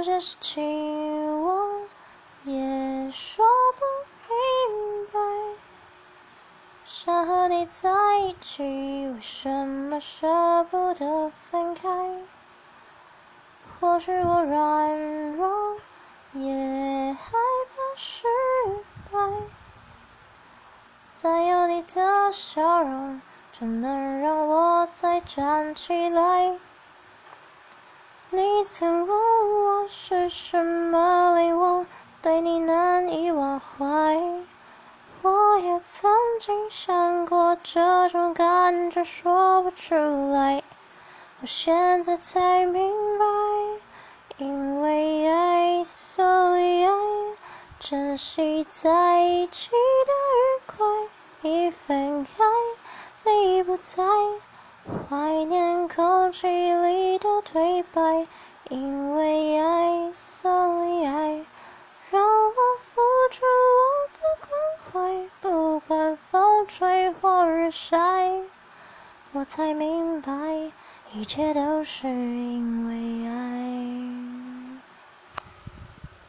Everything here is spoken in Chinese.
有些事情我也说不明白，想和你在一起，为什么舍不得分开？或许我软弱，也害怕失败，但有你的笑容，就能让我再站起来。你曾问我是什么令我对你难以忘怀，我也曾经想过这种感觉说不出来，我现在才明白，因为爱所以爱，珍惜在一起的愉快，一分开你不在。怀念空气里的对白，因为爱，所以爱，让我付出我的关怀，不管风吹或日晒，我才明白，一切都是因为爱。